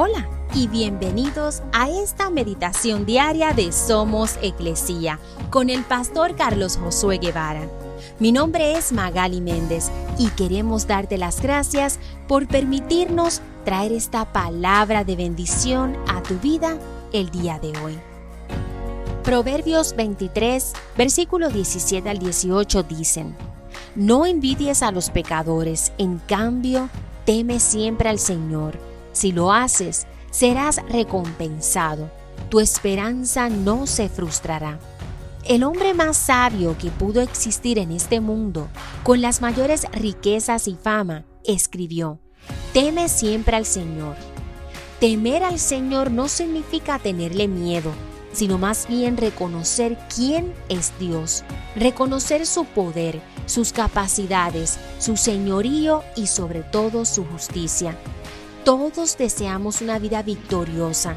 Hola y bienvenidos a esta meditación diaria de Somos Eclesía con el pastor Carlos Josué Guevara. Mi nombre es Magali Méndez y queremos darte las gracias por permitirnos traer esta palabra de bendición a tu vida el día de hoy. Proverbios 23, versículo 17 al 18 dicen, No envidies a los pecadores, en cambio, teme siempre al Señor si lo haces, serás recompensado. Tu esperanza no se frustrará. El hombre más sabio que pudo existir en este mundo, con las mayores riquezas y fama, escribió, Teme siempre al Señor. Temer al Señor no significa tenerle miedo, sino más bien reconocer quién es Dios, reconocer su poder, sus capacidades, su señorío y sobre todo su justicia. Todos deseamos una vida victoriosa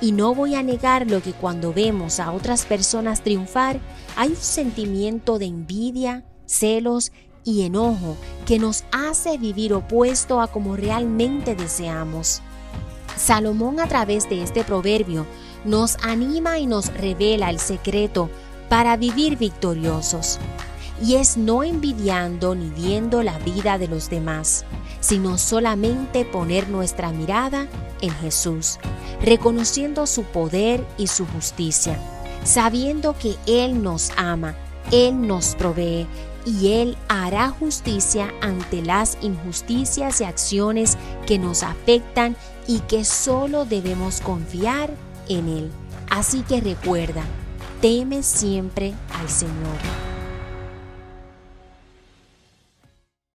y no voy a negar lo que cuando vemos a otras personas triunfar hay un sentimiento de envidia, celos y enojo que nos hace vivir opuesto a como realmente deseamos. Salomón a través de este proverbio nos anima y nos revela el secreto para vivir victoriosos y es no envidiando ni viendo la vida de los demás, sino solamente poner nuestra mirada en Jesús, reconociendo su poder y su justicia, sabiendo que Él nos ama, Él nos provee y Él hará justicia ante las injusticias y acciones que nos afectan y que solo debemos confiar en Él. Así que recuerda, teme siempre al Señor.